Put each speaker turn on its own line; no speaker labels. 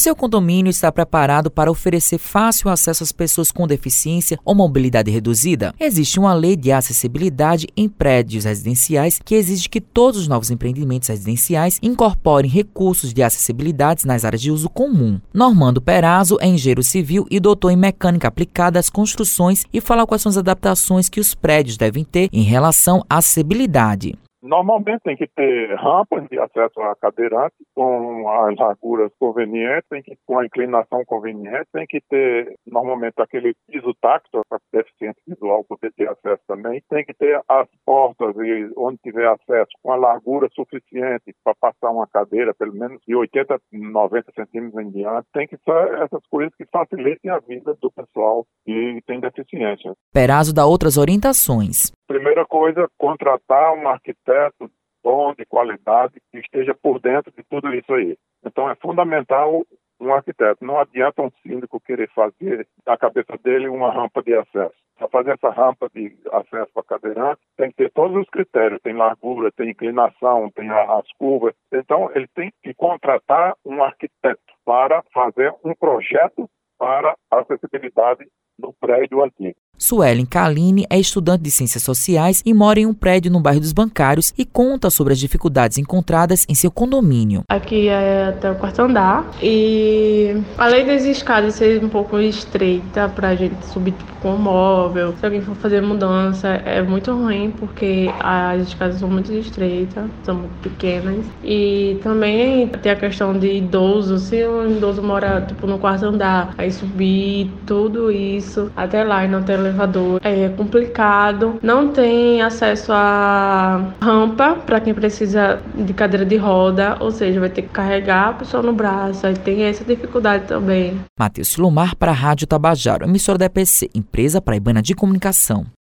seu condomínio está preparado para oferecer fácil acesso às pessoas com deficiência ou mobilidade reduzida? Existe uma lei de acessibilidade em prédios residenciais que exige que todos os novos empreendimentos residenciais incorporem recursos de acessibilidade nas áreas de uso comum. Normando Perazzo é engenheiro civil e doutor em mecânica aplicada às construções e fala quais são as adaptações que os prédios devem ter em relação à acessibilidade.
Normalmente tem que ter rampas de acesso a cadeirante com as larguras convenientes, tem que com a inclinação conveniente, tem que ter normalmente aquele piso táctil para deficiente visual poder ter acesso também, tem que ter as portas e onde tiver acesso com a largura suficiente para passar uma cadeira, pelo menos de 80, 90 centímetros em diante, tem que ser essas coisas que facilitem a vida do pessoal que tem deficiência.
Perazzo dá outras orientações.
Primeira coisa, contratar um arquiteto bom, de qualidade, que esteja por dentro de tudo isso aí. Então é fundamental um arquiteto. Não adianta um síndico querer fazer da cabeça dele uma rampa de acesso. Para fazer essa rampa de acesso para cadeirante, tem que ter todos os critérios. Tem largura, tem inclinação, tem as curvas. Então, ele tem que contratar um arquiteto para fazer um projeto para acessibilidade no prédio antigo.
Suelen Kaline é estudante de Ciências Sociais e mora em um prédio no bairro dos Bancários e conta sobre as dificuldades encontradas em seu condomínio.
Aqui é até o quarto andar e além das escadas ser um pouco estreita para a gente subir tipo, com o móvel, se alguém for fazer mudança é muito ruim porque as escadas são muito estreitas, são muito pequenas e também tem a questão de idoso, se um idoso mora tipo no quarto andar, aí subir tudo isso até lá e não ter elevador é complicado, não tem acesso a rampa para quem precisa de cadeira de roda, ou seja, vai ter que carregar a pessoa no braço, aí tem essa dificuldade também.
Matheus Silomar para a Rádio Tabajaro, emissora da EPC, empresa paraibana de comunicação.